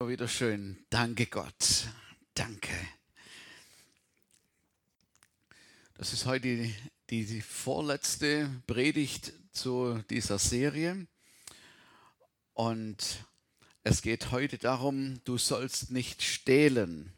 Wieder schön. Danke Gott. Danke. Das ist heute die, die, die vorletzte Predigt zu dieser Serie. Und es geht heute darum, du sollst nicht stehlen.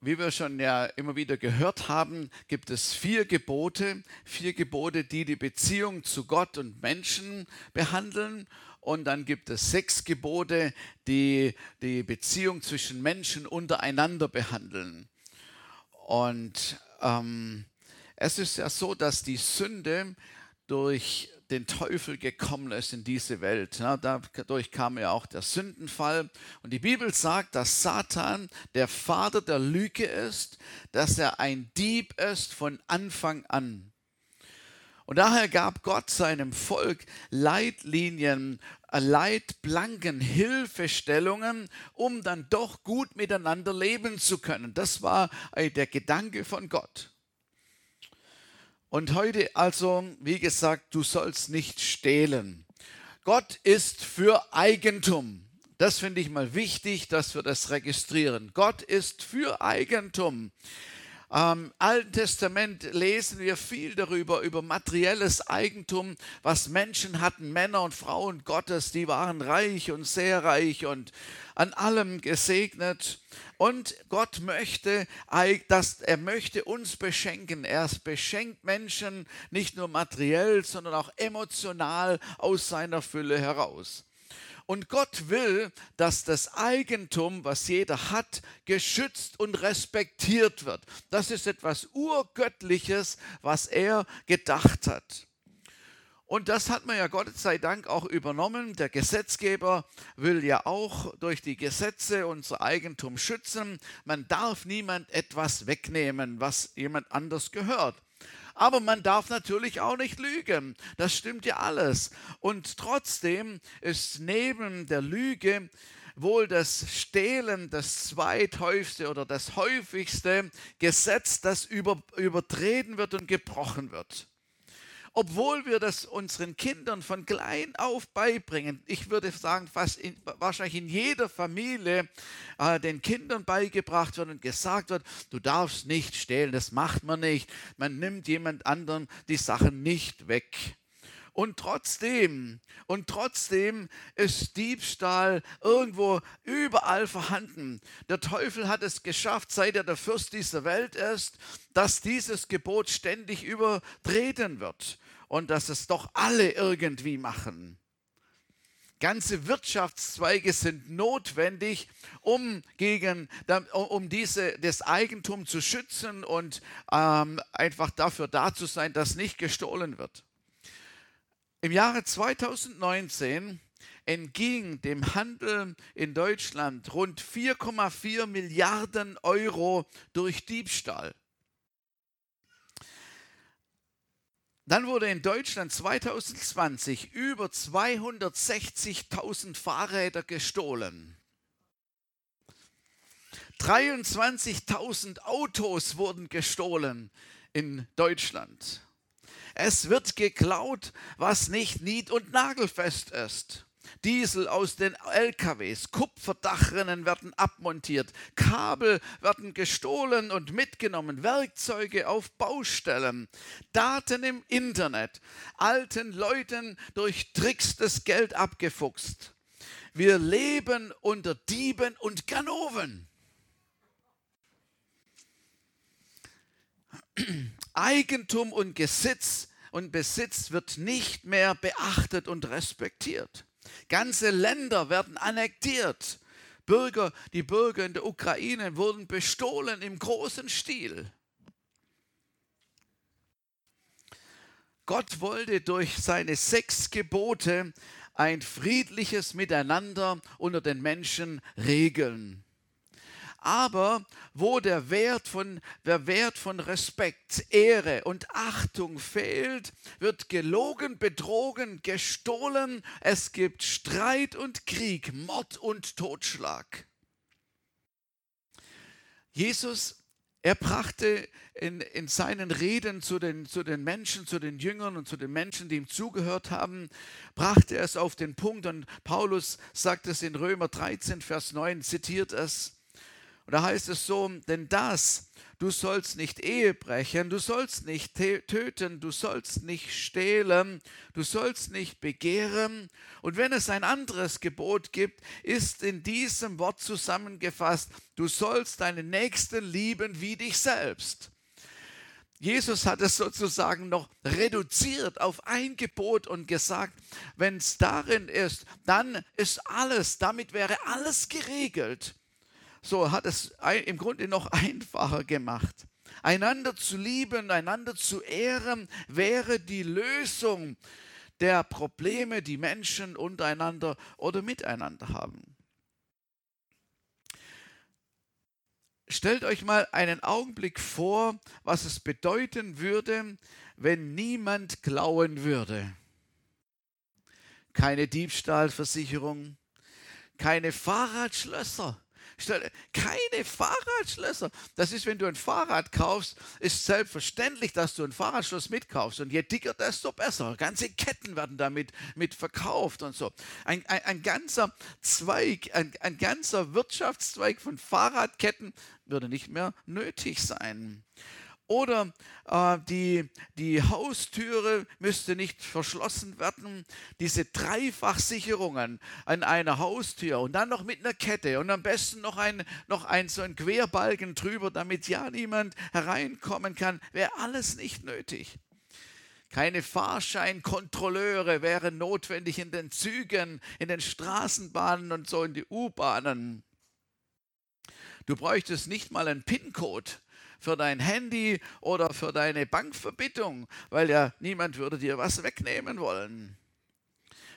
Wie wir schon ja immer wieder gehört haben, gibt es vier Gebote, vier Gebote, die die Beziehung zu Gott und Menschen behandeln. Und dann gibt es sechs Gebote, die die Beziehung zwischen Menschen untereinander behandeln. Und ähm, es ist ja so, dass die Sünde durch den Teufel gekommen ist in diese Welt. Ja, dadurch kam ja auch der Sündenfall. Und die Bibel sagt, dass Satan der Vater der Lüge ist, dass er ein Dieb ist von Anfang an. Und daher gab Gott seinem Volk Leitlinien, äh, Leitplanken, Hilfestellungen, um dann doch gut miteinander leben zu können. Das war äh, der Gedanke von Gott. Und heute also, wie gesagt, du sollst nicht stehlen. Gott ist für Eigentum. Das finde ich mal wichtig, dass wir das registrieren. Gott ist für Eigentum. Im Alten Testament lesen wir viel darüber, über materielles Eigentum, was Menschen hatten, Männer und Frauen Gottes, die waren reich und sehr reich und an allem gesegnet. Und Gott möchte, dass er möchte uns beschenken. Er beschenkt Menschen nicht nur materiell, sondern auch emotional aus seiner Fülle heraus. Und Gott will, dass das Eigentum, was jeder hat, geschützt und respektiert wird. Das ist etwas Urgöttliches, was er gedacht hat. Und das hat man ja Gott sei Dank auch übernommen. Der Gesetzgeber will ja auch durch die Gesetze unser Eigentum schützen. Man darf niemand etwas wegnehmen, was jemand anders gehört. Aber man darf natürlich auch nicht lügen. Das stimmt ja alles. Und trotzdem ist neben der Lüge wohl das Stehlen das zweithäufigste oder das häufigste Gesetz, das über, übertreten wird und gebrochen wird obwohl wir das unseren Kindern von klein auf beibringen. Ich würde sagen, fast in, wahrscheinlich in jeder Familie äh, den Kindern beigebracht wird und gesagt wird, du darfst nicht stehlen, das macht man nicht. Man nimmt jemand anderen die Sachen nicht weg. Und trotzdem, und trotzdem ist Diebstahl irgendwo überall vorhanden. Der Teufel hat es geschafft, seit er der Fürst dieser Welt ist, dass dieses Gebot ständig übertreten wird und dass es doch alle irgendwie machen. Ganze Wirtschaftszweige sind notwendig, um, gegen, um diese, das Eigentum zu schützen und ähm, einfach dafür da zu sein, dass nicht gestohlen wird. Im Jahre 2019 entging dem Handel in Deutschland rund 4,4 Milliarden Euro durch Diebstahl. Dann wurde in Deutschland 2020 über 260.000 Fahrräder gestohlen. 23.000 Autos wurden gestohlen in Deutschland. Es wird geklaut, was nicht nied- und nagelfest ist. Diesel aus den LKWs, Kupferdachrinnen werden abmontiert, Kabel werden gestohlen und mitgenommen, Werkzeuge auf Baustellen, Daten im Internet, alten Leuten durch Tricks das Geld abgefuchst. Wir leben unter Dieben und Ganoven. Eigentum und Besitz und Besitz wird nicht mehr beachtet und respektiert. Ganze Länder werden annektiert. Bürger, die Bürger in der Ukraine wurden bestohlen im großen Stil. Gott wollte durch seine sechs Gebote ein friedliches Miteinander unter den Menschen regeln. Aber wo der Wert von, der Wert von Respekt, Ehre und Achtung fehlt, wird gelogen, betrogen, gestohlen. Es gibt Streit und Krieg, Mord und Totschlag. Jesus Er brachte in, in seinen Reden zu den, zu den Menschen, zu den Jüngern und zu den Menschen, die ihm zugehört haben, brachte er es auf den Punkt. Und Paulus sagt es in Römer 13, Vers 9, zitiert es. Und da heißt es so, denn das, du sollst nicht Ehe brechen, du sollst nicht töten, du sollst nicht stehlen, du sollst nicht begehren. Und wenn es ein anderes Gebot gibt, ist in diesem Wort zusammengefasst, du sollst deinen Nächsten lieben wie dich selbst. Jesus hat es sozusagen noch reduziert auf ein Gebot und gesagt, wenn es darin ist, dann ist alles, damit wäre alles geregelt so hat es im Grunde noch einfacher gemacht. Einander zu lieben, einander zu ehren, wäre die Lösung der Probleme, die Menschen untereinander oder miteinander haben. Stellt euch mal einen Augenblick vor, was es bedeuten würde, wenn niemand klauen würde. Keine Diebstahlversicherung, keine Fahrradschlösser, keine Fahrradschlösser. Das ist, wenn du ein Fahrrad kaufst, ist selbstverständlich, dass du ein Fahrradschloss mitkaufst. Und je dicker, desto besser. Ganze Ketten werden damit mit verkauft und so. Ein, ein, ein ganzer Zweig, ein, ein ganzer Wirtschaftszweig von Fahrradketten würde nicht mehr nötig sein. Oder äh, die, die Haustüre müsste nicht verschlossen werden. Diese Dreifachsicherungen an einer Haustür und dann noch mit einer Kette und am besten noch ein, noch ein so ein Querbalken drüber, damit ja niemand hereinkommen kann, wäre alles nicht nötig. Keine Fahrscheinkontrolleure wären notwendig in den Zügen, in den Straßenbahnen und so in die U-Bahnen. Du bräuchtest nicht mal einen PIN-Code für dein Handy oder für deine Bankverbittung, weil ja niemand würde dir was wegnehmen wollen.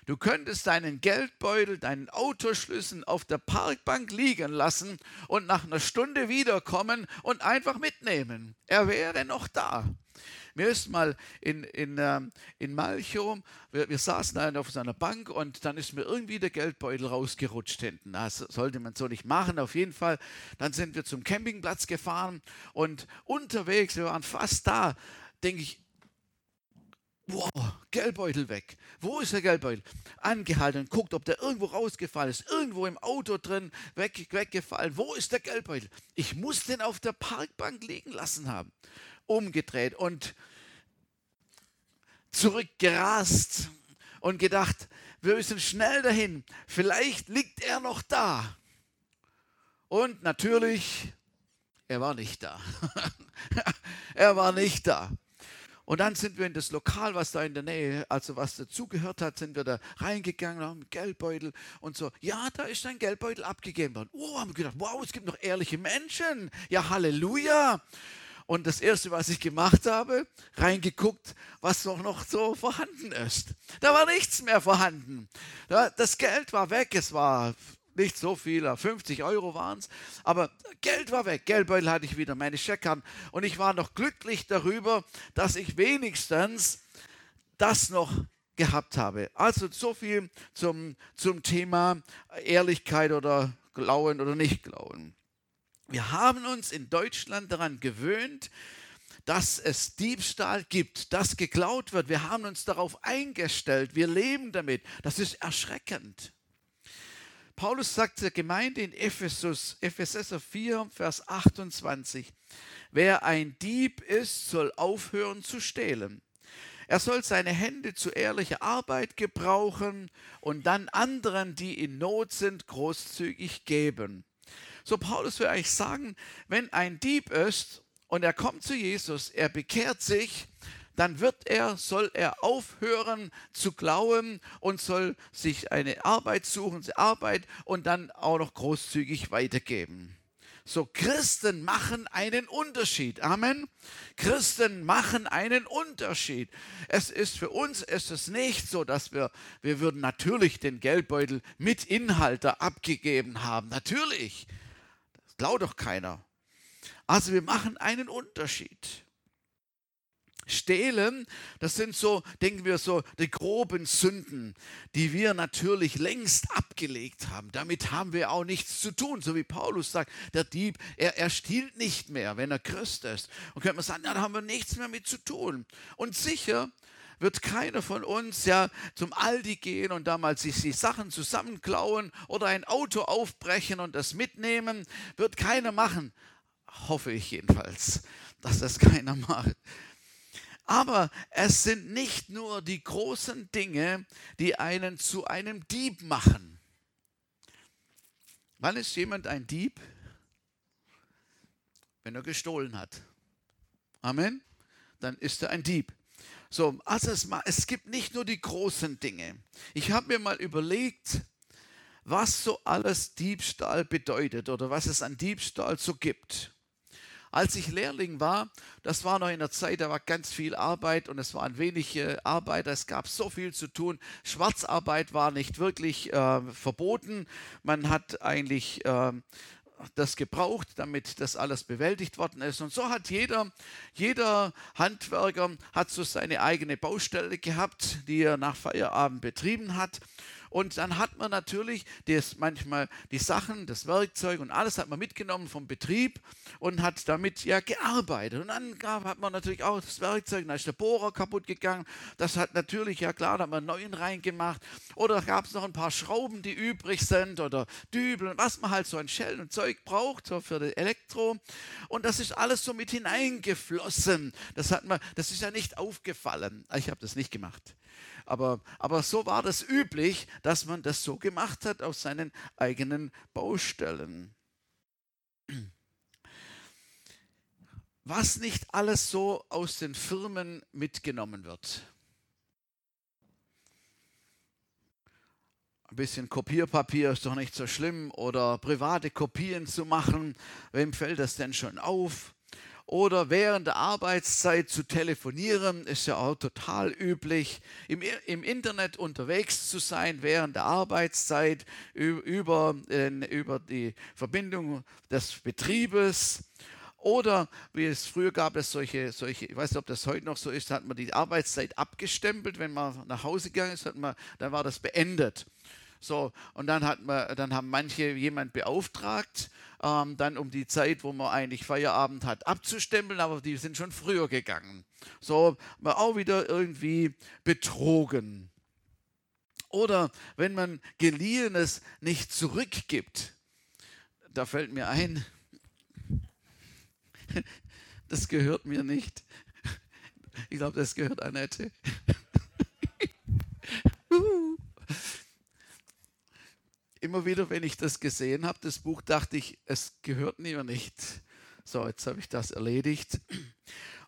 Du könntest deinen Geldbeutel, deinen Autoschlüssel auf der Parkbank liegen lassen und nach einer Stunde wiederkommen und einfach mitnehmen. Er wäre noch da. Mir ist mal in, in, ähm, in Malchow, wir, wir saßen da auf seiner Bank und dann ist mir irgendwie der Geldbeutel rausgerutscht hinten. Das sollte man so nicht machen, auf jeden Fall. Dann sind wir zum Campingplatz gefahren und unterwegs, wir waren fast da, denke ich, Wow, Geldbeutel weg. Wo ist der Geldbeutel? Angehalten und guckt, ob der irgendwo rausgefallen ist. Irgendwo im Auto drin, weg, weggefallen. Wo ist der Geldbeutel? Ich muss den auf der Parkbank liegen lassen haben umgedreht und zurückgerast und gedacht, wir müssen schnell dahin. Vielleicht liegt er noch da. Und natürlich, er war nicht da. er war nicht da. Und dann sind wir in das Lokal, was da in der Nähe, also was dazugehört hat, sind wir da reingegangen, haben Geldbeutel und so. Ja, da ist ein Geldbeutel abgegeben worden. Oh, haben wir gedacht, wow, es gibt noch ehrliche Menschen. Ja, Halleluja. Und das Erste, was ich gemacht habe, reingeguckt, was doch noch so vorhanden ist. Da war nichts mehr vorhanden. Das Geld war weg, es war nicht so viel, 50 Euro waren es, aber Geld war weg, Geldbeutel hatte ich wieder, meine Scheckern und ich war noch glücklich darüber, dass ich wenigstens das noch gehabt habe. Also so viel zum, zum Thema Ehrlichkeit oder Glauben oder nicht Glauben. Wir haben uns in Deutschland daran gewöhnt, dass es Diebstahl gibt, dass geklaut wird. Wir haben uns darauf eingestellt. Wir leben damit. Das ist erschreckend. Paulus sagt der Gemeinde in Ephesus, Epheser 4, Vers 28, wer ein Dieb ist, soll aufhören zu stehlen. Er soll seine Hände zu ehrlicher Arbeit gebrauchen und dann anderen, die in Not sind, großzügig geben. So Paulus will eigentlich sagen, wenn ein Dieb ist und er kommt zu Jesus, er bekehrt sich, dann wird er, soll er aufhören zu glauben und soll sich eine Arbeit suchen, Arbeit und dann auch noch großzügig weitergeben. So, Christen machen einen Unterschied. Amen. Christen machen einen Unterschied. Es ist für uns, ist es nicht so, dass wir, wir würden natürlich den Geldbeutel mit Inhalter abgegeben haben. Natürlich. Glaubt doch keiner. Also wir machen einen Unterschied. Stehlen, das sind so, denken wir so, die groben Sünden, die wir natürlich längst abgelegt haben. Damit haben wir auch nichts zu tun, so wie Paulus sagt, der Dieb, er, er stiehlt nicht mehr, wenn er Christ ist. Und könnte man sagen, ja, da haben wir nichts mehr mit zu tun. Und sicher wird keiner von uns ja zum Aldi gehen und damals sich die Sachen zusammenklauen oder ein Auto aufbrechen und das mitnehmen. Wird keiner machen. Hoffe ich jedenfalls, dass das keiner macht. Aber es sind nicht nur die großen Dinge, die einen zu einem Dieb machen. Wann ist jemand ein Dieb? Wenn er gestohlen hat. Amen. Dann ist er ein Dieb. So, also es, es gibt nicht nur die großen Dinge. Ich habe mir mal überlegt, was so alles Diebstahl bedeutet oder was es an Diebstahl so gibt. Als ich Lehrling war, das war noch in der Zeit, da war ganz viel Arbeit und es waren wenige Arbeiter, es gab so viel zu tun. Schwarzarbeit war nicht wirklich äh, verboten. Man hat eigentlich äh, das gebraucht, damit das alles bewältigt worden ist. Und so hat jeder, jeder Handwerker hat so seine eigene Baustelle gehabt, die er nach Feierabend betrieben hat. Und dann hat man natürlich das manchmal die Sachen, das Werkzeug und alles hat man mitgenommen vom Betrieb und hat damit ja gearbeitet. Und dann gab, hat man natürlich auch das Werkzeug, dann ist der Bohrer kaputt gegangen. Das hat natürlich, ja klar, da hat man einen neuen reingemacht. Oder gab es noch ein paar Schrauben, die übrig sind oder Dübel und was man halt so an Schellen und Zeug braucht, so für das Elektro. Und das ist alles so mit hineingeflossen. Das, hat man, das ist ja nicht aufgefallen. Ich habe das nicht gemacht. Aber, aber so war das üblich, dass man das so gemacht hat auf seinen eigenen Baustellen. Was nicht alles so aus den Firmen mitgenommen wird. Ein bisschen Kopierpapier ist doch nicht so schlimm oder private Kopien zu machen. Wem fällt das denn schon auf? Oder während der Arbeitszeit zu telefonieren, ist ja auch total üblich. Im, im Internet unterwegs zu sein während der Arbeitszeit über, über die Verbindung des Betriebes. Oder wie es früher gab es solche, solche, ich weiß nicht, ob das heute noch so ist, hat man die Arbeitszeit abgestempelt, wenn man nach Hause gegangen ist, hat man, dann war das beendet. So, und dann, hat man, dann haben manche jemand beauftragt, ähm, dann um die Zeit, wo man eigentlich Feierabend hat, abzustempeln, aber die sind schon früher gegangen. So, man auch wieder irgendwie betrogen. Oder wenn man Geliehenes nicht zurückgibt, da fällt mir ein, das gehört mir nicht. Ich glaube, das gehört Annette. Immer wieder, wenn ich das gesehen habe, das Buch, dachte ich, es gehört mir nicht. So, jetzt habe ich das erledigt.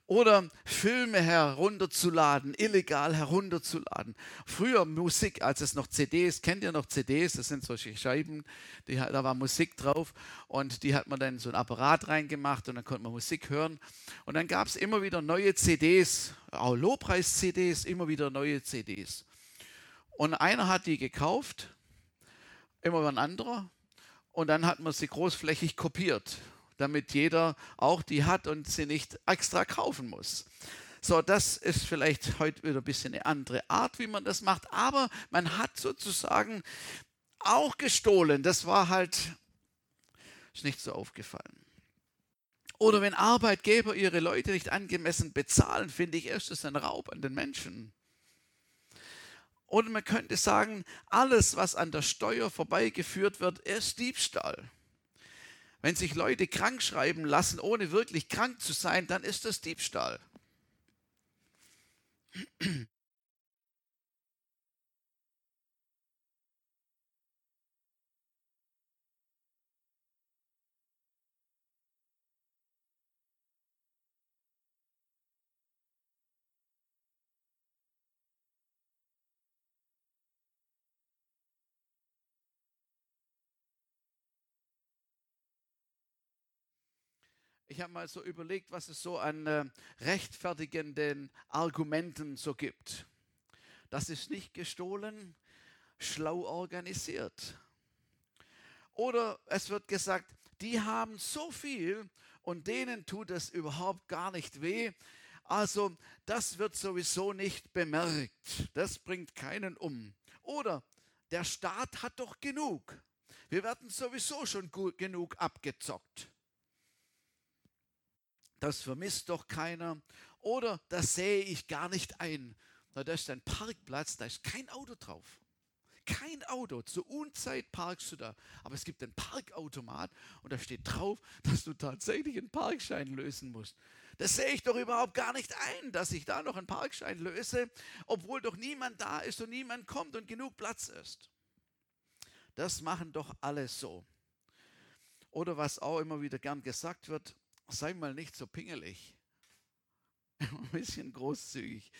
Oder Filme herunterzuladen, illegal herunterzuladen. Früher Musik, als es noch CDs, kennt ihr noch CDs? Das sind solche Scheiben, die, da war Musik drauf und die hat man dann so ein Apparat reingemacht und dann konnte man Musik hören. Und dann gab es immer wieder neue CDs, auch Lobpreis-CDs, immer wieder neue CDs. Und einer hat die gekauft immer ein anderer. Und dann hat man sie großflächig kopiert, damit jeder auch die hat und sie nicht extra kaufen muss. So, das ist vielleicht heute wieder ein bisschen eine andere Art, wie man das macht, aber man hat sozusagen auch gestohlen. Das war halt ist nicht so aufgefallen. Oder wenn Arbeitgeber ihre Leute nicht angemessen bezahlen, finde ich, ist es ein Raub an den Menschen. Oder man könnte sagen, alles, was an der Steuer vorbeigeführt wird, ist Diebstahl. Wenn sich Leute krank schreiben lassen, ohne wirklich krank zu sein, dann ist das Diebstahl. Ich habe mal so überlegt, was es so an äh, rechtfertigenden Argumenten so gibt. Das ist nicht gestohlen, schlau organisiert. Oder es wird gesagt, die haben so viel und denen tut es überhaupt gar nicht weh. Also das wird sowieso nicht bemerkt. Das bringt keinen um. Oder der Staat hat doch genug. Wir werden sowieso schon gut genug abgezockt. Das vermisst doch keiner. Oder das sehe ich gar nicht ein. Da ist ein Parkplatz, da ist kein Auto drauf. Kein Auto. Zur Unzeit parkst du da. Aber es gibt einen Parkautomat und da steht drauf, dass du tatsächlich einen Parkschein lösen musst. Das sehe ich doch überhaupt gar nicht ein, dass ich da noch einen Parkschein löse, obwohl doch niemand da ist und niemand kommt und genug Platz ist. Das machen doch alle so. Oder was auch immer wieder gern gesagt wird, sei mal nicht so pingelig. Ein bisschen großzügig.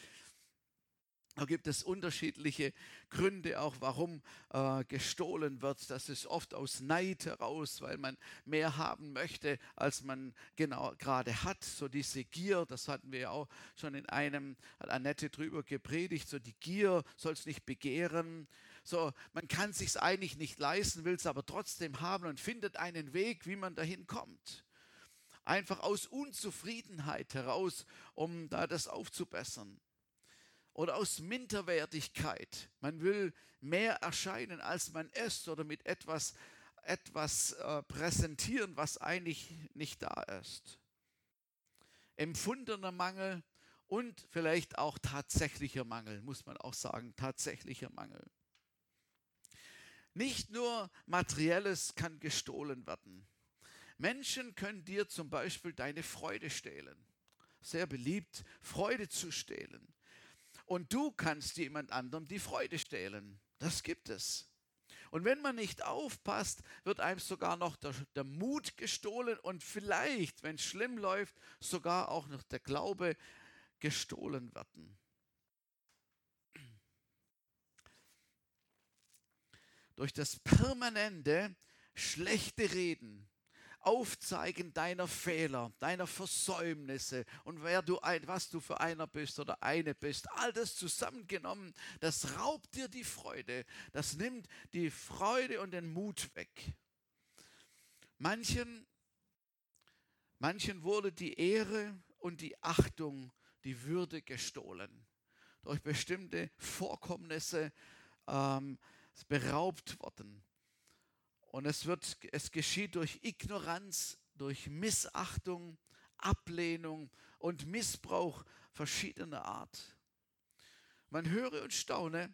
Da gibt es unterschiedliche Gründe auch, warum äh, gestohlen wird. Das ist oft aus Neid heraus, weil man mehr haben möchte, als man genau gerade hat. So diese Gier, das hatten wir ja auch schon in einem, hat Annette drüber gepredigt, so die Gier soll es nicht begehren. So, man kann sich eigentlich nicht leisten, will es aber trotzdem haben und findet einen Weg, wie man dahin kommt. Einfach aus Unzufriedenheit heraus, um da das aufzubessern oder aus Minderwertigkeit. Man will mehr erscheinen, als man ist oder mit etwas, etwas äh, präsentieren, was eigentlich nicht da ist. Empfundener Mangel und vielleicht auch tatsächlicher Mangel, muss man auch sagen, tatsächlicher Mangel. Nicht nur materielles kann gestohlen werden. Menschen können dir zum Beispiel deine Freude stehlen. Sehr beliebt, Freude zu stehlen und du kannst jemand anderem die Freude stehlen. Das gibt es. Und wenn man nicht aufpasst, wird einem sogar noch der, der Mut gestohlen und vielleicht, wenn es schlimm läuft, sogar auch noch der Glaube gestohlen werden. Durch das permanente schlechte Reden Aufzeigen deiner Fehler, deiner Versäumnisse und wer du ein, was du für einer bist oder eine bist. All das zusammengenommen, das raubt dir die Freude. Das nimmt die Freude und den Mut weg. Manchen, manchen wurde die Ehre und die Achtung, die Würde gestohlen. Durch bestimmte Vorkommnisse ähm, beraubt worden. Und es, wird, es geschieht durch Ignoranz, durch Missachtung, Ablehnung und Missbrauch verschiedener Art. Man höre und staune,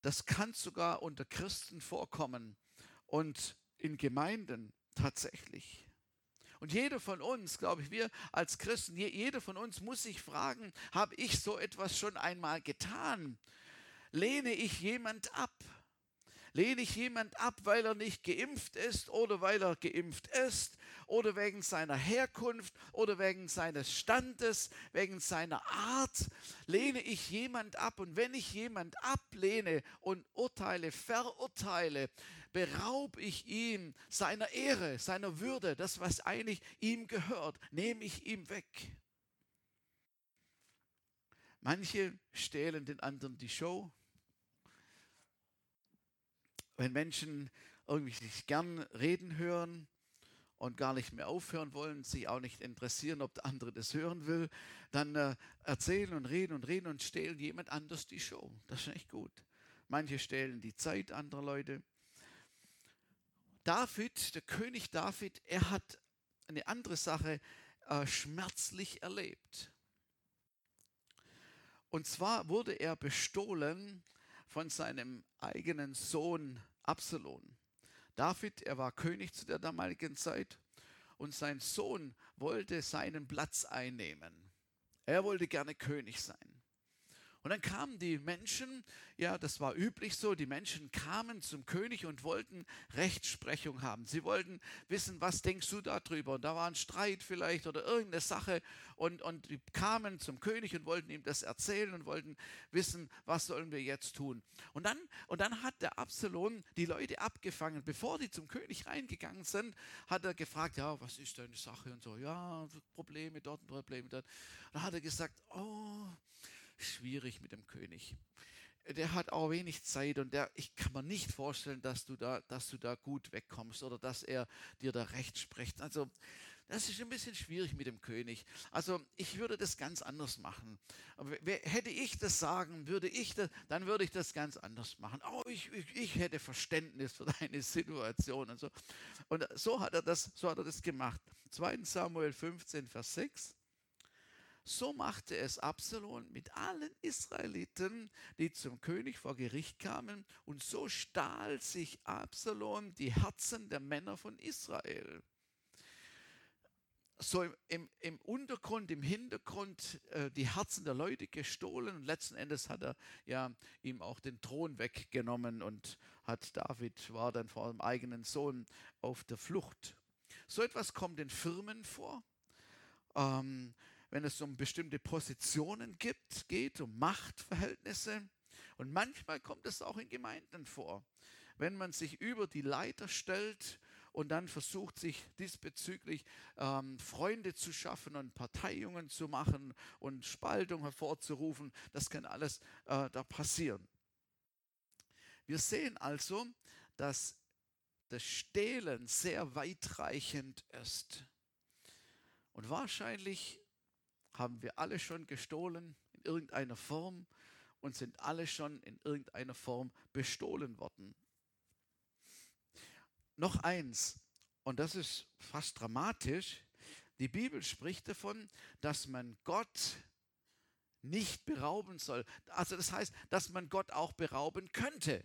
das kann sogar unter Christen vorkommen und in Gemeinden tatsächlich. Und jeder von uns, glaube ich, wir als Christen, jeder von uns muss sich fragen, habe ich so etwas schon einmal getan? Lehne ich jemand ab? Lehne ich jemand ab, weil er nicht geimpft ist oder weil er geimpft ist oder wegen seiner Herkunft oder wegen seines Standes, wegen seiner Art? Lehne ich jemand ab und wenn ich jemand ablehne und urteile, verurteile, beraube ich ihm seiner Ehre, seiner Würde, das, was eigentlich ihm gehört, nehme ich ihm weg. Manche stehlen den anderen die Show, wenn Menschen irgendwie sich gern reden hören und gar nicht mehr aufhören wollen, sich auch nicht interessieren, ob der andere das hören will, dann äh, erzählen und reden und reden und stehlen jemand anders die Show. Das ist echt gut. Manche stehlen die Zeit anderer Leute. David, der König David, er hat eine andere Sache äh, schmerzlich erlebt. Und zwar wurde er bestohlen von seinem eigenen Sohn Absalom. David, er war König zu der damaligen Zeit und sein Sohn wollte seinen Platz einnehmen. Er wollte gerne König sein. Und dann kamen die Menschen, ja, das war üblich so, die Menschen kamen zum König und wollten Rechtsprechung haben. Sie wollten wissen, was denkst du darüber? Und da war ein Streit vielleicht oder irgendeine Sache. Und, und die kamen zum König und wollten ihm das erzählen und wollten wissen, was sollen wir jetzt tun. Und dann, und dann hat der Absalom die Leute abgefangen. Bevor die zum König reingegangen sind, hat er gefragt, ja, was ist deine Sache? Und so, ja, Probleme dort, Probleme dort. Und dann hat er gesagt, oh, schwierig mit dem König. Der hat auch wenig Zeit und der, ich kann mir nicht vorstellen, dass du, da, dass du da gut wegkommst oder dass er dir da recht spricht. Also das ist ein bisschen schwierig mit dem König. Also ich würde das ganz anders machen. Hätte ich das sagen, würde ich das, dann würde ich das ganz anders machen. Oh, ich, ich, ich hätte Verständnis für deine Situation und so. Und so hat er das, so hat er das gemacht. 2. Samuel 15, Vers 6. So machte es Absalom mit allen Israeliten, die zum König vor Gericht kamen, und so stahl sich Absalom die Herzen der Männer von Israel. So im, im Untergrund, im Hintergrund äh, die Herzen der Leute gestohlen. Und letzten Endes hat er ja ihm auch den Thron weggenommen und hat David war dann vor seinem eigenen Sohn auf der Flucht. So etwas kommt in Firmen vor, ähm, wenn es um bestimmte Positionen gibt, geht, um Machtverhältnisse. Und manchmal kommt es auch in Gemeinden vor, wenn man sich über die Leiter stellt und dann versucht sich diesbezüglich ähm, Freunde zu schaffen und Parteiungen zu machen und Spaltung hervorzurufen. Das kann alles äh, da passieren. Wir sehen also, dass das Stehlen sehr weitreichend ist. Und wahrscheinlich haben wir alle schon gestohlen in irgendeiner Form und sind alle schon in irgendeiner Form bestohlen worden. Noch eins, und das ist fast dramatisch, die Bibel spricht davon, dass man Gott nicht berauben soll. Also das heißt, dass man Gott auch berauben könnte,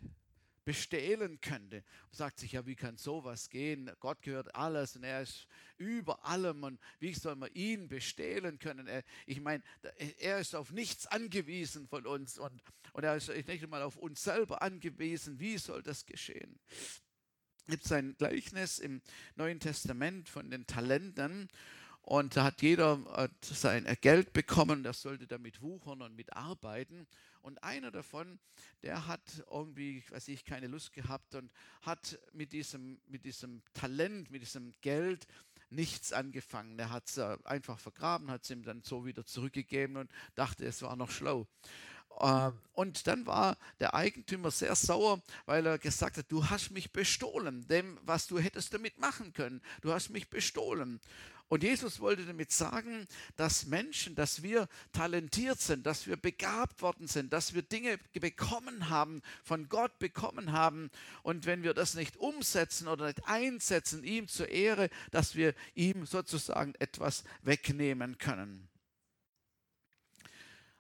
bestehlen könnte. Man sagt sich, ja, wie kann sowas gehen? Gott gehört alles und er ist über allem und wie soll man ihn bestehlen können? Er, ich meine, er ist auf nichts angewiesen von uns und, und er ist nicht einmal auf uns selber angewiesen. Wie soll das geschehen? gibt es ein Gleichnis im Neuen Testament von den Talenten. Und da hat jeder äh, sein Geld bekommen, der sollte damit wuchern und mitarbeiten. Und einer davon, der hat irgendwie, weiß ich, keine Lust gehabt und hat mit diesem, mit diesem Talent, mit diesem Geld nichts angefangen. Er hat es äh, einfach vergraben, hat es ihm dann so wieder zurückgegeben und dachte, es war noch schlau. Ähm, und dann war der Eigentümer sehr sauer, weil er gesagt hat, du hast mich bestohlen, dem, was du hättest damit machen können. Du hast mich bestohlen. Und Jesus wollte damit sagen, dass Menschen, dass wir talentiert sind, dass wir begabt worden sind, dass wir Dinge bekommen haben, von Gott bekommen haben. Und wenn wir das nicht umsetzen oder nicht einsetzen, ihm zur Ehre, dass wir ihm sozusagen etwas wegnehmen können.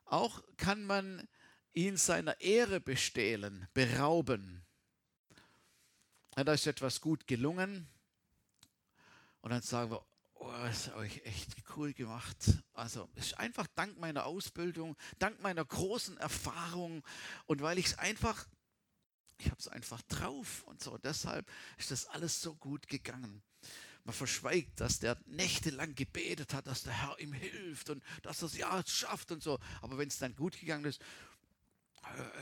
Auch kann man ihn seiner Ehre bestehlen, berauben. Ja, da ist etwas gut gelungen. Und dann sagen wir, oh, das ist euch echt cool gemacht. Also es ist einfach dank meiner Ausbildung, dank meiner großen Erfahrung und weil ich es einfach, ich habe es einfach drauf und so. deshalb ist das alles so gut gegangen. Man verschweigt, dass der nächtelang gebetet hat, dass der Herr ihm hilft und dass er es ja schafft und so. Aber wenn es dann gut gegangen ist,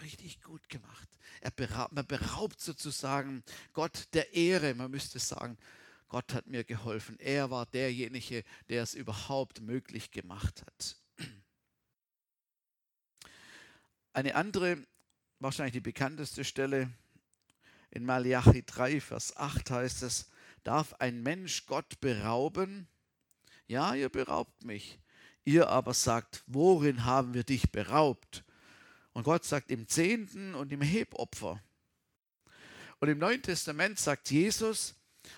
richtig gut gemacht. Er beraubt, man beraubt sozusagen Gott der Ehre. Man müsste sagen, Gott hat mir geholfen. Er war derjenige, der es überhaupt möglich gemacht hat. Eine andere, wahrscheinlich die bekannteste Stelle in Malachi 3, Vers 8 heißt es, Darf ein Mensch Gott berauben? Ja, ihr beraubt mich. Ihr aber sagt, worin haben wir dich beraubt? Und Gott sagt im Zehnten und im Hebopfer. Und im Neuen Testament sagt Jesus,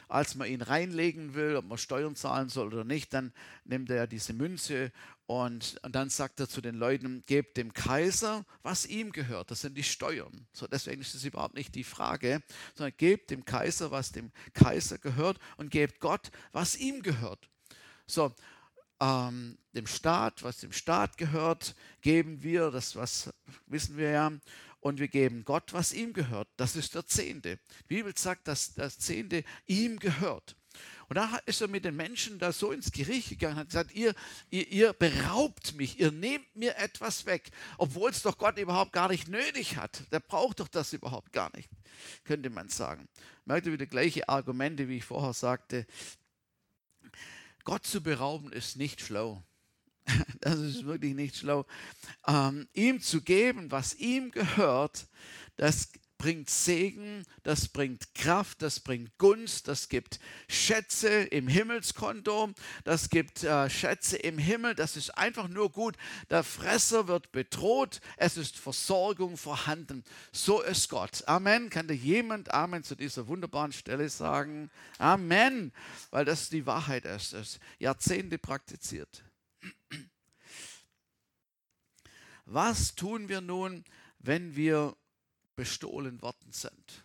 als man ihn reinlegen will, ob man Steuern zahlen soll oder nicht, dann nimmt er diese Münze und, und, dann sagt er zu den Leuten, gebt dem Kaiser, was ihm gehört. Das sind die Steuern. So, deswegen ist das überhaupt nicht die Frage, sondern gebt dem Kaiser, was dem Kaiser gehört und gebt Gott, was ihm gehört. So, ähm, dem Staat, was dem Staat gehört, geben wir, das was wissen wir ja, und wir geben Gott, was ihm gehört. Das ist der Zehnte. Die Bibel sagt, dass das Zehnte ihm gehört. Und da ist er mit den Menschen da so ins Gericht gegangen und hat gesagt, ihr, ihr, ihr beraubt mich, ihr nehmt mir etwas weg, obwohl es doch Gott überhaupt gar nicht nötig hat. Der braucht doch das überhaupt gar nicht, könnte man sagen. Merkt ihr wieder gleiche Argumente, wie ich vorher sagte. Gott zu berauben ist nicht schlau. Das ist wirklich nicht schlau. Ähm, ihm zu geben, was ihm gehört, das bringt Segen, das bringt Kraft, das bringt Gunst, das gibt Schätze im Himmelskonto, das gibt äh, Schätze im Himmel, das ist einfach nur gut. Der Fresser wird bedroht, es ist Versorgung vorhanden. So ist Gott. Amen. Kann da jemand Amen zu dieser wunderbaren Stelle sagen? Amen, weil das die Wahrheit ist. Ist Jahrzehnte praktiziert. Was tun wir nun, wenn wir bestohlen worden sind.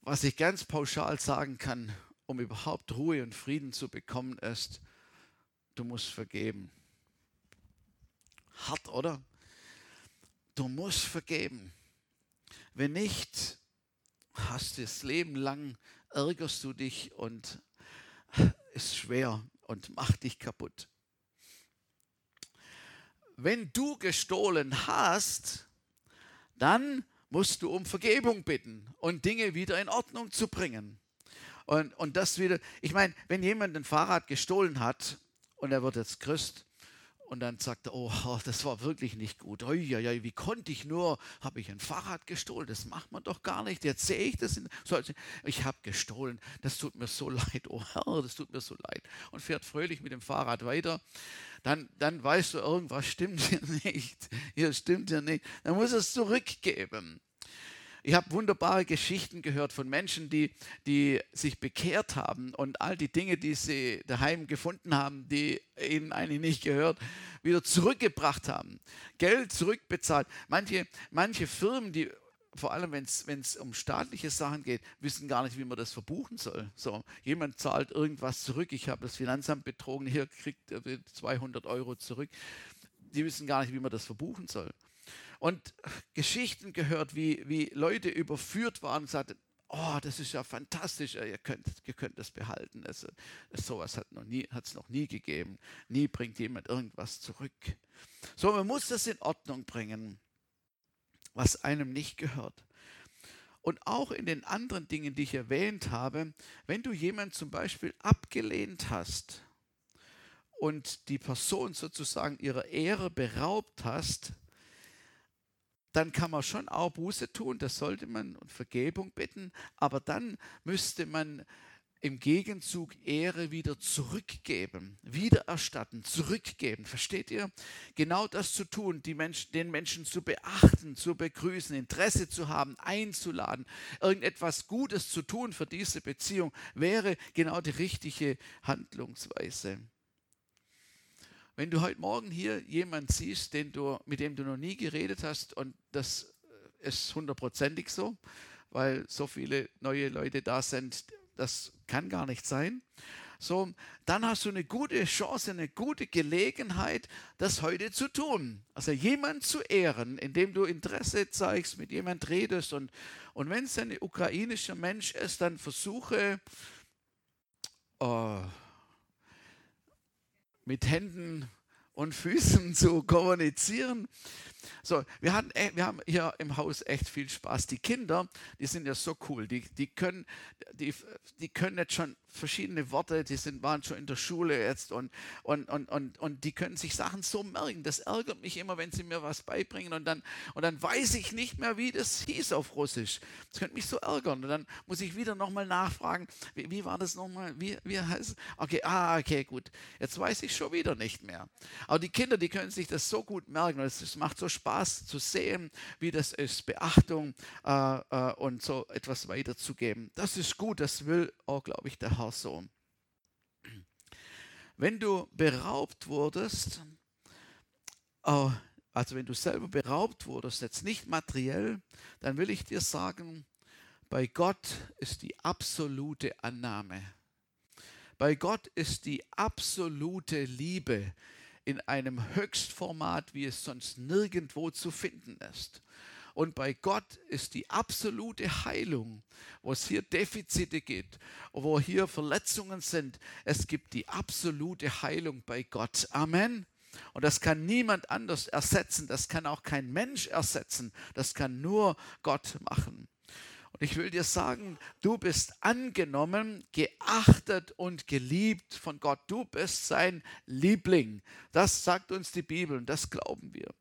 Was ich ganz pauschal sagen kann, um überhaupt Ruhe und Frieden zu bekommen, ist, du musst vergeben. Hart, oder? Du musst vergeben. Wenn nicht, hast du das Leben lang, ärgerst du dich und ist schwer und macht dich kaputt wenn du gestohlen hast, dann musst du um Vergebung bitten und Dinge wieder in Ordnung zu bringen. Und, und das wieder, ich meine, wenn jemand ein Fahrrad gestohlen hat und er wird jetzt Christ, und dann sagt er, oh, das war wirklich nicht gut. Oh, ja, wie konnte ich nur? Habe ich ein Fahrrad gestohlen? Das macht man doch gar nicht. Jetzt sehe ich das. In, ich habe gestohlen. Das tut mir so leid. Oh Herr, das tut mir so leid. Und fährt fröhlich mit dem Fahrrad weiter. Dann, dann weißt du, irgendwas stimmt hier nicht. Hier stimmt hier nicht. Dann muss es zurückgeben. Ich habe wunderbare Geschichten gehört von Menschen, die, die sich bekehrt haben und all die Dinge, die sie daheim gefunden haben, die ihnen eigentlich nicht gehört, wieder zurückgebracht haben. Geld zurückbezahlt. Manche, manche Firmen, die vor allem wenn es um staatliche Sachen geht, wissen gar nicht, wie man das verbuchen soll. So, jemand zahlt irgendwas zurück, ich habe das Finanzamt betrogen, hier kriegt er 200 Euro zurück. Die wissen gar nicht, wie man das verbuchen soll und Geschichten gehört, wie, wie Leute überführt waren und sagten, oh, das ist ja fantastisch, ihr könnt, ihr könnt das behalten. Also, sowas hat es noch, nie, gegeben. Nie bringt jemand irgendwas zurück. So, man muss das in Ordnung bringen, was einem nicht gehört. Und auch in den anderen Dingen, die ich erwähnt habe, wenn du jemand zum Beispiel abgelehnt hast und die Person sozusagen ihrer Ehre beraubt hast, dann kann man schon auch Buße tun, das sollte man und Vergebung bitten, aber dann müsste man im Gegenzug Ehre wieder zurückgeben, wiedererstatten, zurückgeben. Versteht ihr? Genau das zu tun, Menschen, den Menschen zu beachten, zu begrüßen, Interesse zu haben, einzuladen, irgendetwas Gutes zu tun für diese Beziehung, wäre genau die richtige Handlungsweise. Wenn du heute Morgen hier jemanden siehst, den du, mit dem du noch nie geredet hast, und das ist hundertprozentig so, weil so viele neue Leute da sind, das kann gar nicht sein. So, dann hast du eine gute Chance, eine gute Gelegenheit, das heute zu tun. Also jemand zu ehren, indem du Interesse zeigst, mit jemand redest. Und, und wenn es ein ukrainischer Mensch ist, dann versuche, oh, mit Händen und Füßen zu kommunizieren. So, wir, hatten, e, wir haben hier im Haus echt viel Spaß. Die Kinder, die sind ja so cool. Die, die, können, die, die können jetzt schon verschiedene Worte, die sind, waren schon in der Schule jetzt und, und, und, und, und die können sich Sachen so merken. Das ärgert mich immer, wenn sie mir was beibringen und dann, und dann weiß ich nicht mehr, wie das hieß auf Russisch. Das könnte mich so ärgern. Und dann muss ich wieder nochmal nachfragen, wie, wie war das nochmal? Wie, wie heißt Okay, ah, okay, gut. Jetzt weiß ich schon wieder nicht mehr. Aber die Kinder, die können sich das so gut merken und es macht so Spaß zu sehen, wie das ist, Beachtung äh, äh, und so etwas weiterzugeben. Das ist gut, das will auch, glaube ich, der Herr so. Wenn du beraubt wurdest, äh, also wenn du selber beraubt wurdest, jetzt nicht materiell, dann will ich dir sagen, bei Gott ist die absolute Annahme. Bei Gott ist die absolute Liebe, in einem Höchstformat, wie es sonst nirgendwo zu finden ist. Und bei Gott ist die absolute Heilung, wo es hier Defizite gibt, wo hier Verletzungen sind. Es gibt die absolute Heilung bei Gott. Amen. Und das kann niemand anders ersetzen. Das kann auch kein Mensch ersetzen. Das kann nur Gott machen. Und ich will dir sagen, du bist angenommen, geachtet und geliebt von Gott. Du bist sein Liebling. Das sagt uns die Bibel und das glauben wir.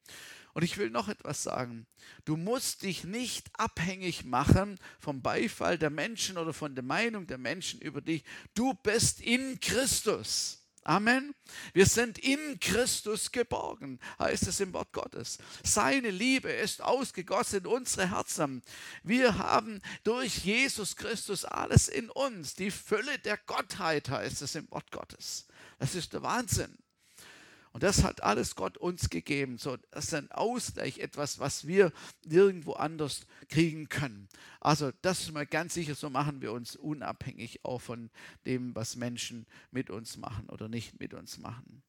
Und ich will noch etwas sagen. Du musst dich nicht abhängig machen vom Beifall der Menschen oder von der Meinung der Menschen über dich. Du bist in Christus. Amen. Wir sind in Christus geborgen, heißt es im Wort Gottes. Seine Liebe ist ausgegossen in unsere Herzen. Wir haben durch Jesus Christus alles in uns. Die Fülle der Gottheit heißt es im Wort Gottes. Das ist der Wahnsinn. Und das hat alles Gott uns gegeben. So, das ist ein Ausgleich, etwas, was wir nirgendwo anders kriegen können. Also das ist mal ganz sicher, so machen wir uns unabhängig auch von dem, was Menschen mit uns machen oder nicht mit uns machen.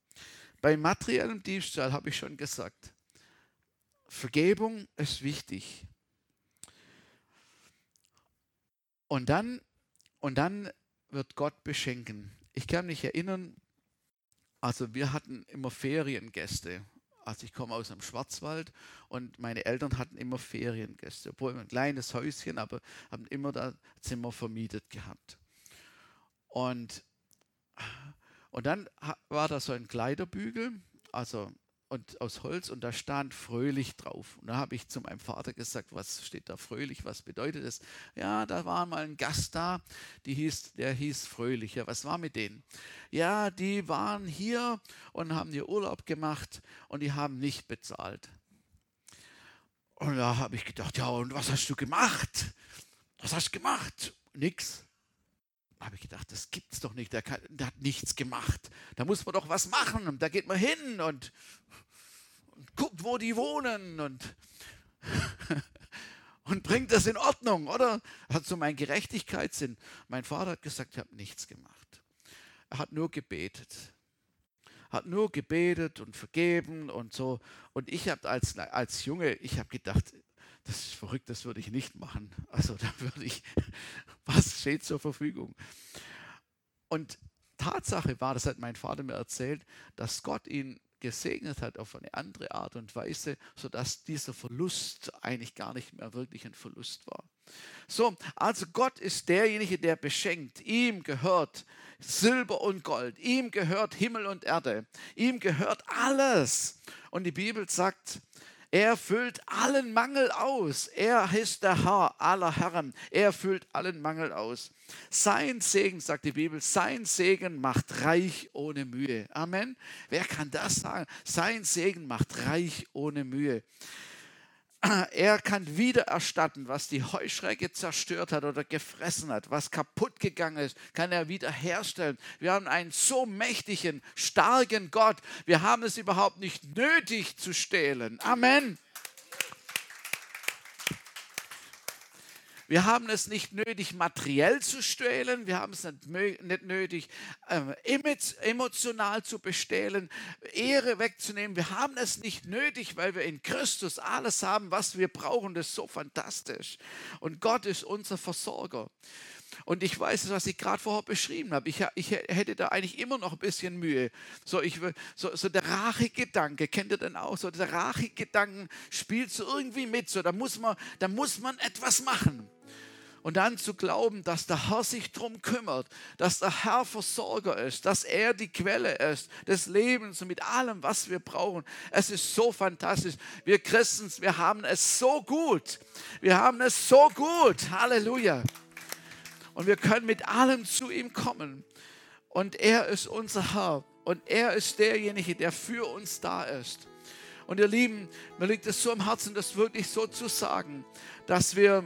Bei materiellem Diebstahl habe ich schon gesagt, Vergebung ist wichtig. Und dann, und dann wird Gott beschenken. Ich kann mich erinnern, also wir hatten immer Feriengäste. Also ich komme aus dem Schwarzwald und meine Eltern hatten immer Feriengäste. Obwohl ein kleines Häuschen, aber haben immer da Zimmer vermietet gehabt. Und, und dann war da so ein Kleiderbügel, also und aus Holz und da stand fröhlich drauf. Und da habe ich zu meinem Vater gesagt, was steht da fröhlich, was bedeutet das? Ja, da war mal ein Gast da, die hieß, der hieß fröhlich. Ja, was war mit denen? Ja, die waren hier und haben ihr Urlaub gemacht und die haben nicht bezahlt. Und da habe ich gedacht, ja, und was hast du gemacht? Was hast du gemacht? Nix. Habe ich gedacht, das gibt's doch nicht. Der, kann, der, hat nichts gemacht. Da muss man doch was machen. Da geht man hin und und guckt, wo die wohnen und, und bringt das in Ordnung, oder? Hat so mein Gerechtigkeitssinn. Mein Vater hat gesagt, ich habe nichts gemacht. Er hat nur gebetet. Hat nur gebetet und vergeben und so. Und ich habe als, als Junge, ich habe gedacht, das ist verrückt, das würde ich nicht machen. Also da würde ich, was steht zur Verfügung? Und Tatsache war, das hat mein Vater mir erzählt, dass Gott ihn gesegnet hat auf eine andere Art und Weise, sodass dieser Verlust eigentlich gar nicht mehr wirklich ein Verlust war. So, also Gott ist derjenige, der beschenkt. Ihm gehört Silber und Gold. Ihm gehört Himmel und Erde. Ihm gehört alles. Und die Bibel sagt, er füllt allen Mangel aus. Er ist der Herr aller Herren. Er füllt allen Mangel aus. Sein Segen, sagt die Bibel, sein Segen macht reich ohne Mühe. Amen. Wer kann das sagen? Sein Segen macht reich ohne Mühe. Er kann wiedererstatten, was die Heuschrecke zerstört hat oder gefressen hat, was kaputt gegangen ist, kann er wiederherstellen. Wir haben einen so mächtigen, starken Gott. Wir haben es überhaupt nicht nötig zu stehlen. Amen. Wir haben es nicht nötig, materiell zu stehlen. Wir haben es nicht nötig, ähm, emotional zu bestehlen, Ehre wegzunehmen. Wir haben es nicht nötig, weil wir in Christus alles haben, was wir brauchen. Das ist so fantastisch. Und Gott ist unser Versorger. Und ich weiß es, was ich gerade vorher beschrieben habe. Ich, ich, hätte da eigentlich immer noch ein bisschen Mühe. So, ich, so, so der Rachegedanke, kennt ihr den auch? So der Rachegedanken spielt so irgendwie mit. So, da muss man, da muss man etwas machen. Und dann zu glauben, dass der Herr sich darum kümmert, dass der Herr Versorger ist, dass er die Quelle ist des Lebens und mit allem, was wir brauchen. Es ist so fantastisch. Wir Christen, wir haben es so gut. Wir haben es so gut. Halleluja. Und wir können mit allem zu ihm kommen. Und er ist unser Herr. Und er ist derjenige, der für uns da ist. Und ihr Lieben, mir liegt es so am Herzen, das wirklich so zu sagen, dass wir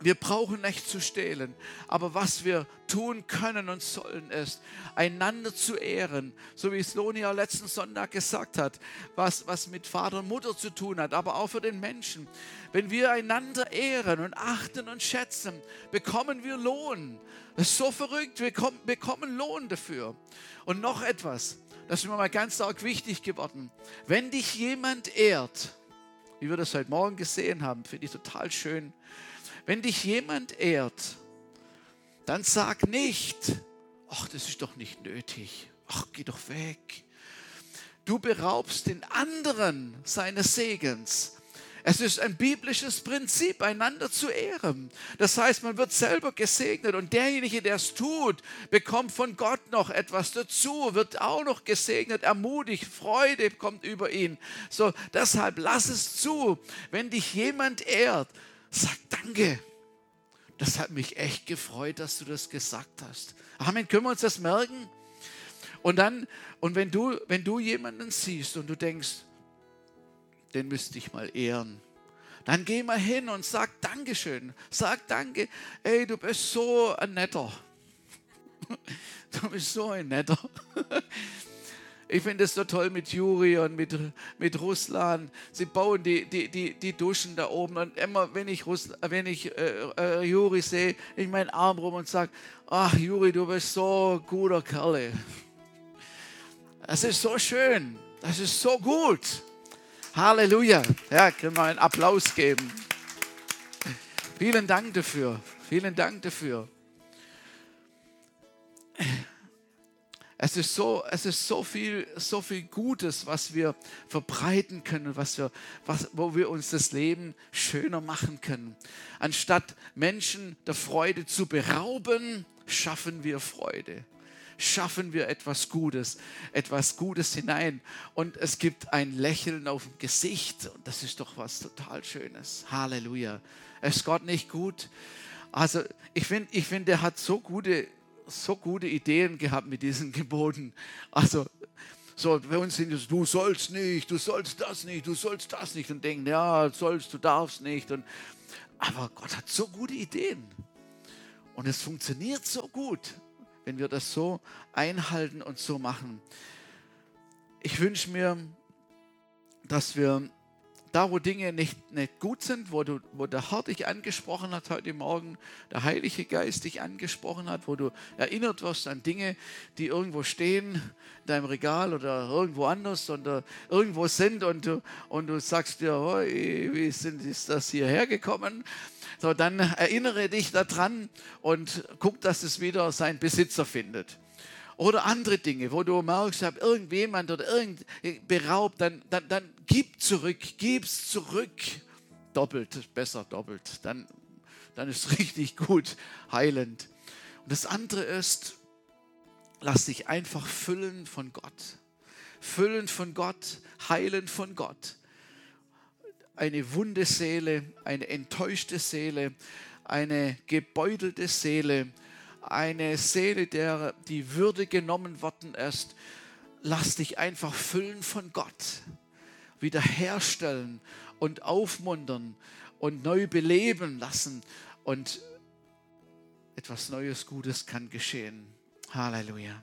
wir brauchen nicht zu stehlen, aber was wir tun können und sollen ist, einander zu ehren, so wie Slonia letzten Sonntag gesagt hat, was, was mit Vater und Mutter zu tun hat, aber auch für den Menschen. Wenn wir einander ehren und achten und schätzen, bekommen wir Lohn. Das ist so verrückt, wir bekommen Lohn dafür. Und noch etwas, das ist mir mal ganz arg wichtig geworden. Wenn dich jemand ehrt, wie wir das heute Morgen gesehen haben, finde ich total schön, wenn dich jemand ehrt, dann sag nicht, ach, das ist doch nicht nötig. Ach, geh doch weg. Du beraubst den anderen seines Segens. Es ist ein biblisches Prinzip, einander zu ehren. Das heißt, man wird selber gesegnet und derjenige, der es tut, bekommt von Gott noch etwas dazu, wird auch noch gesegnet, ermutigt, Freude kommt über ihn. So, deshalb lass es zu, wenn dich jemand ehrt, sag Danke. Das hat mich echt gefreut, dass du das gesagt hast. Amen. Können wir uns das merken? Und dann, und wenn du, wenn du jemanden siehst und du denkst, den müsste ich mal ehren. Dann geh mal hin und sag Dankeschön. Sag Danke. Ey, du bist so ein netter. Du bist so ein netter. Ich finde es so toll mit Juri und mit, mit Russland. Sie bauen die, die, die, die Duschen da oben. Und immer, wenn ich, Russ, wenn ich äh, äh, Juri sehe, ich meinen Arm rum und sage: Ach, Juri, du bist so guter Kerl. Das ist so schön. Das ist so gut. Halleluja. Ja, können wir einen Applaus geben. Vielen Dank dafür. Vielen Dank dafür. Es ist so, es ist so viel, so viel Gutes, was wir verbreiten können, was wir, was, wo wir uns das Leben schöner machen können. Anstatt Menschen der Freude zu berauben, schaffen wir Freude schaffen wir etwas Gutes, etwas Gutes hinein. Und es gibt ein Lächeln auf dem Gesicht. Und das ist doch was total Schönes. Halleluja. Ist Gott nicht gut? Also ich finde, ich find, er hat so gute, so gute Ideen gehabt mit diesen Geboten. Also so, bei uns sind es, du sollst nicht, du sollst das nicht, du sollst das nicht und denken, ja, sollst, du darfst nicht. Und, aber Gott hat so gute Ideen. Und es funktioniert so gut wenn wir das so einhalten und so machen. Ich wünsche mir, dass wir da, wo Dinge nicht, nicht gut sind, wo, du, wo der Herr dich angesprochen hat heute Morgen, der Heilige Geist dich angesprochen hat, wo du erinnert wirst an Dinge, die irgendwo stehen in deinem Regal oder irgendwo anders oder irgendwo sind und du, und du sagst dir, wie sind, ist das hierher gekommen? So, dann erinnere dich daran und guck, dass es wieder seinen Besitzer findet. Oder andere Dinge, wo du merkst, hab irgendjemand oder irgend beraubt, dann, dann, dann gib zurück, gib's zurück. Doppelt, besser doppelt. Dann, dann ist es richtig gut, heilend. Und das andere ist, lass dich einfach füllen von Gott. Füllen von Gott, heilen von Gott eine wunde Seele, eine enttäuschte Seele, eine gebeutelte Seele, eine Seele, der die Würde genommen worden ist. Lass dich einfach füllen von Gott, wiederherstellen und aufmuntern und neu beleben lassen und etwas Neues, Gutes kann geschehen. Halleluja.